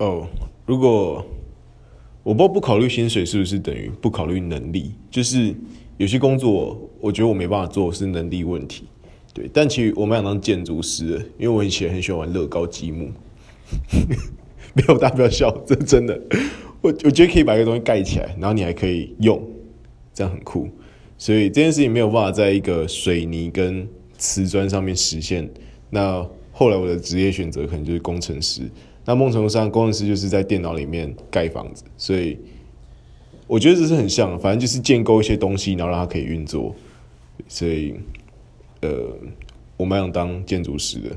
哦，如果我不不考虑薪水，是不是等于不考虑能力？就是有些工作，我觉得我没办法做，是能力问题。对，但其实我蛮想当建筑师的，因为我以前很喜欢玩乐高积木。没有，大不要笑，这真的。我我觉得可以把一个东西盖起来，然后你还可以用，这样很酷。所以这件事情没有办法在一个水泥跟瓷砖上面实现。那后来我的职业选择可能就是工程师。那某种程度上，工程师就是在电脑里面盖房子。所以我觉得这是很像，反正就是建构一些东西，然后让它可以运作。所以，呃，我蛮想当建筑师的。